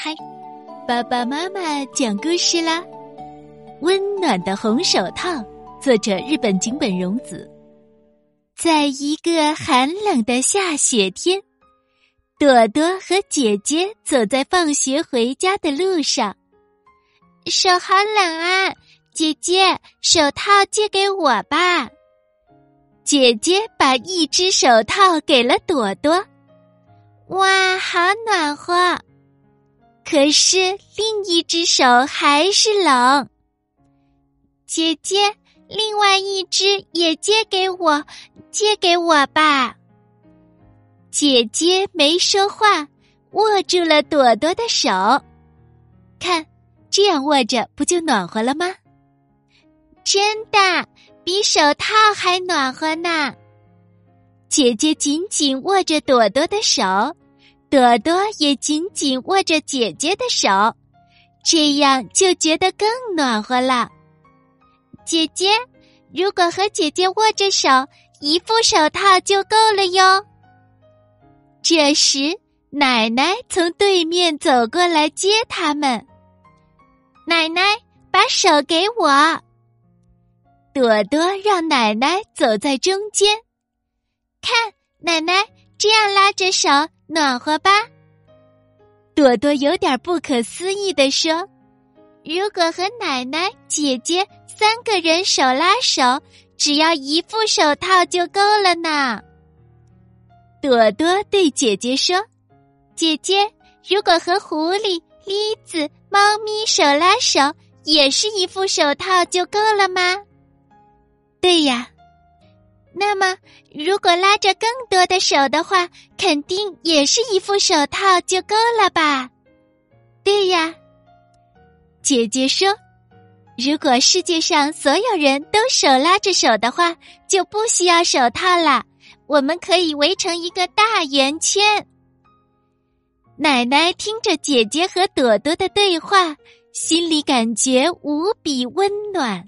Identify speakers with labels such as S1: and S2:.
S1: 嗨，爸爸妈妈讲故事啦！温暖的红手套，作者日本井本荣子。在一个寒冷的下雪天，朵朵和姐姐走在放学回家的路上，
S2: 手好冷啊！姐姐，手套借给我吧。
S1: 姐姐把一只手套给了朵朵。
S2: 哇，好暖和！
S1: 可是另一只手还是冷。
S2: 姐姐，另外一只也借给我，借给我吧。
S1: 姐姐没说话，握住了朵朵的手。看，这样握着不就暖和了吗？
S2: 真的，比手套还暖和呢。
S1: 姐姐紧紧握着朵朵的手。朵朵也紧紧握着姐姐的手，这样就觉得更暖和了。
S2: 姐姐，如果和姐姐握着手，一副手套就够了哟。
S1: 这时，奶奶从对面走过来接他们。
S2: 奶奶，把手给我。
S1: 朵朵让奶奶走在中间，
S2: 看，奶奶这样拉着手。暖和吧，
S1: 朵朵有点不可思议的说：“
S2: 如果和奶奶、姐姐三个人手拉手，只要一副手套就够了呢。”
S1: 朵朵对姐姐说：“
S2: 姐姐，如果和狐狸、栗子、猫咪手拉手，也是一副手套就够了吗？”“
S1: 对呀。”
S2: 那么，如果拉着更多的手的话，肯定也是一副手套就够了吧？
S1: 对呀，姐姐说，如果世界上所有人都手拉着手的话，就不需要手套了。我们可以围成一个大圆圈。奶奶听着姐姐和朵朵的对话，心里感觉无比温暖。